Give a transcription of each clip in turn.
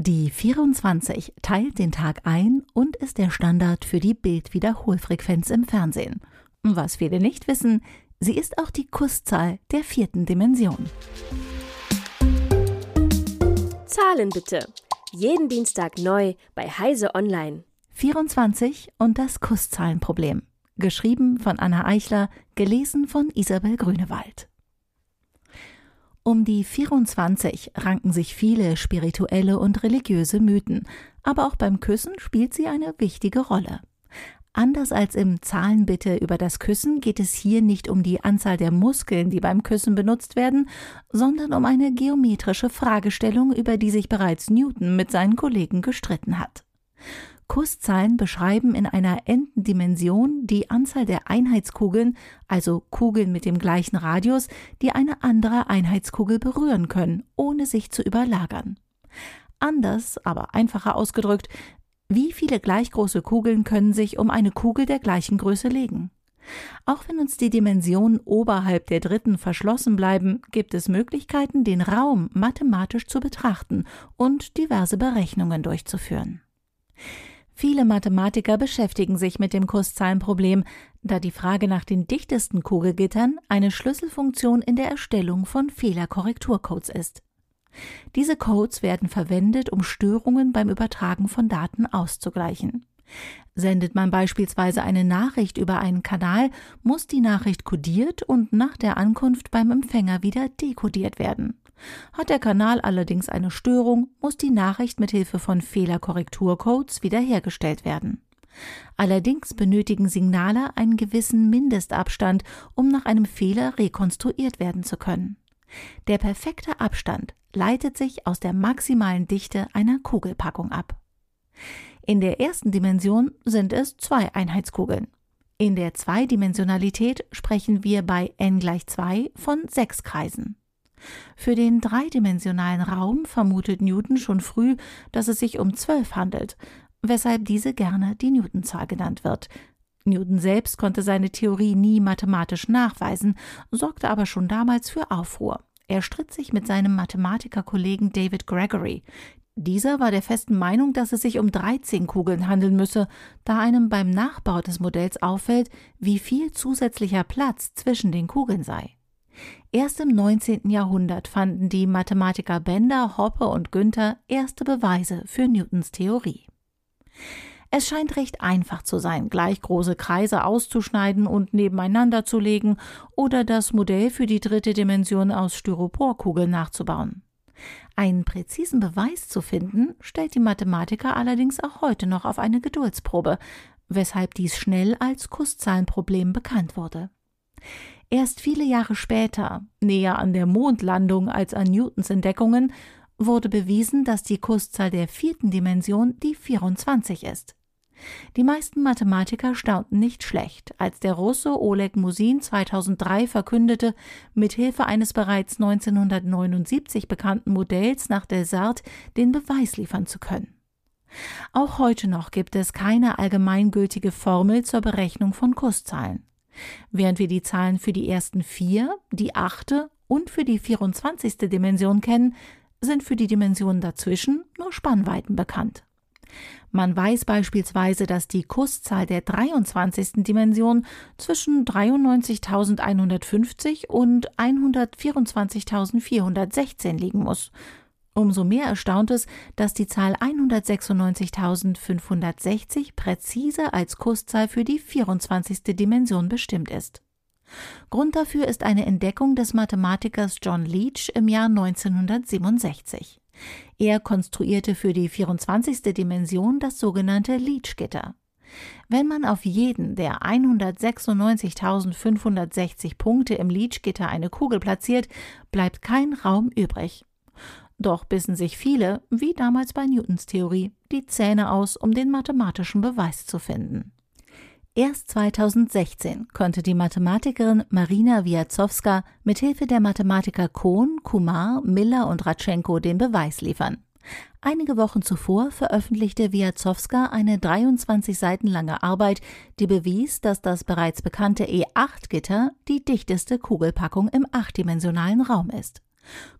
Die 24 teilt den Tag ein und ist der Standard für die Bildwiederholfrequenz im Fernsehen. Was viele nicht wissen, sie ist auch die Kusszahl der vierten Dimension. Zahlen bitte. Jeden Dienstag neu bei Heise Online. 24 und das Kusszahlenproblem. Geschrieben von Anna Eichler, gelesen von Isabel Grünewald. Um die 24 ranken sich viele spirituelle und religiöse Mythen, aber auch beim Küssen spielt sie eine wichtige Rolle. Anders als im Zahlenbitte über das Küssen geht es hier nicht um die Anzahl der Muskeln, die beim Küssen benutzt werden, sondern um eine geometrische Fragestellung, über die sich bereits Newton mit seinen Kollegen gestritten hat. Kusszahlen beschreiben in einer Entendimension die Anzahl der Einheitskugeln, also Kugeln mit dem gleichen Radius, die eine andere Einheitskugel berühren können, ohne sich zu überlagern. Anders, aber einfacher ausgedrückt, wie viele gleich große Kugeln können sich um eine Kugel der gleichen Größe legen? Auch wenn uns die Dimensionen oberhalb der dritten verschlossen bleiben, gibt es Möglichkeiten, den Raum mathematisch zu betrachten und diverse Berechnungen durchzuführen. Viele Mathematiker beschäftigen sich mit dem Kurszahlenproblem, da die Frage nach den dichtesten Kugelgittern eine Schlüsselfunktion in der Erstellung von Fehlerkorrekturcodes ist. Diese Codes werden verwendet, um Störungen beim Übertragen von Daten auszugleichen. Sendet man beispielsweise eine Nachricht über einen Kanal, muss die Nachricht kodiert und nach der Ankunft beim Empfänger wieder dekodiert werden. Hat der Kanal allerdings eine Störung, muss die Nachricht mit Hilfe von Fehlerkorrekturcodes wiederhergestellt werden. Allerdings benötigen Signale einen gewissen Mindestabstand, um nach einem Fehler rekonstruiert werden zu können. Der perfekte Abstand leitet sich aus der maximalen Dichte einer Kugelpackung ab. In der ersten Dimension sind es zwei Einheitskugeln. In der Zweidimensionalität sprechen wir bei n gleich 2 von sechs Kreisen. Für den dreidimensionalen Raum vermutet Newton schon früh, dass es sich um zwölf handelt, weshalb diese gerne die Newtonzahl genannt wird. Newton selbst konnte seine Theorie nie mathematisch nachweisen, sorgte aber schon damals für Aufruhr. Er stritt sich mit seinem Mathematikerkollegen David Gregory. Dieser war der festen Meinung, dass es sich um 13 Kugeln handeln müsse, da einem beim Nachbau des Modells auffällt, wie viel zusätzlicher Platz zwischen den Kugeln sei. Erst im 19. Jahrhundert fanden die Mathematiker Bender, Hoppe und Günther erste Beweise für Newtons Theorie. Es scheint recht einfach zu sein, gleich große Kreise auszuschneiden und nebeneinander zu legen oder das Modell für die dritte Dimension aus Styroporkugeln nachzubauen. Einen präzisen Beweis zu finden, stellt die Mathematiker allerdings auch heute noch auf eine Geduldsprobe, weshalb dies schnell als Kusszahlenproblem bekannt wurde. Erst viele Jahre später, näher an der Mondlandung als an Newtons Entdeckungen, wurde bewiesen, dass die Kurszahl der vierten Dimension die 24 ist. Die meisten Mathematiker staunten nicht schlecht, als der Russe Oleg Musin 2003 verkündete, mit Hilfe eines bereits 1979 bekannten Modells nach Desart den Beweis liefern zu können. Auch heute noch gibt es keine allgemeingültige Formel zur Berechnung von Kurszahlen. Während wir die Zahlen für die ersten vier, die achte und für die 24. Dimension kennen, sind für die Dimensionen dazwischen nur Spannweiten bekannt. Man weiß beispielsweise, dass die Kusszahl der 23. Dimension zwischen 93.150 und 124.416 liegen muss Umso mehr erstaunt es, dass die Zahl 196.560 präzise als Kurszahl für die 24. Dimension bestimmt ist. Grund dafür ist eine Entdeckung des Mathematikers John Leach im Jahr 1967. Er konstruierte für die 24. Dimension das sogenannte Leach-Gitter. Wenn man auf jeden der 196.560 Punkte im Leach-Gitter eine Kugel platziert, bleibt kein Raum übrig. Doch bissen sich viele, wie damals bei Newtons Theorie, die Zähne aus, um den mathematischen Beweis zu finden. Erst 2016 konnte die Mathematikerin Marina Wiazowska mit Hilfe der Mathematiker Kohn, Kumar, Miller und Ratschenko den Beweis liefern. Einige Wochen zuvor veröffentlichte Wiazowska eine 23 Seiten lange Arbeit, die bewies, dass das bereits bekannte E8-Gitter die dichteste Kugelpackung im achtdimensionalen Raum ist.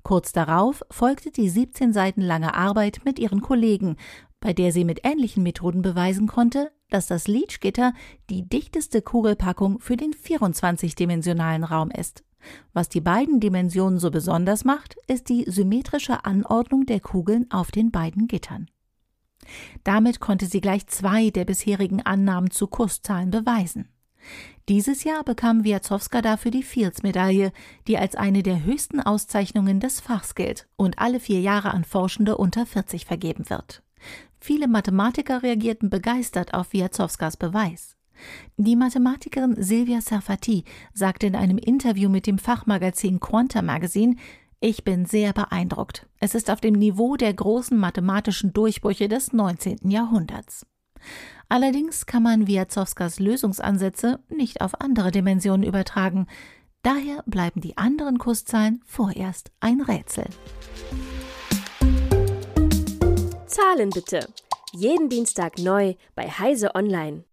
Kurz darauf folgte die 17 Seiten lange Arbeit mit ihren Kollegen, bei der sie mit ähnlichen Methoden beweisen konnte, dass das Leach-Gitter die dichteste Kugelpackung für den 24-dimensionalen Raum ist. Was die beiden Dimensionen so besonders macht, ist die symmetrische Anordnung der Kugeln auf den beiden Gittern. Damit konnte sie gleich zwei der bisherigen Annahmen zu Kurszahlen beweisen. Dieses Jahr bekam Wiatzowska dafür die Fields-Medaille, die als eine der höchsten Auszeichnungen des Fachs gilt und alle vier Jahre an Forschende unter 40 vergeben wird. Viele Mathematiker reagierten begeistert auf Wiatzowskas Beweis. Die Mathematikerin Silvia Sarfati sagte in einem Interview mit dem Fachmagazin Quanta Magazine, ich bin sehr beeindruckt. Es ist auf dem Niveau der großen mathematischen Durchbrüche des 19. Jahrhunderts. Allerdings kann man Wiatzowskas Lösungsansätze nicht auf andere Dimensionen übertragen. Daher bleiben die anderen Kurszahlen vorerst ein Rätsel. Zahlen bitte. Jeden Dienstag neu bei Heise Online.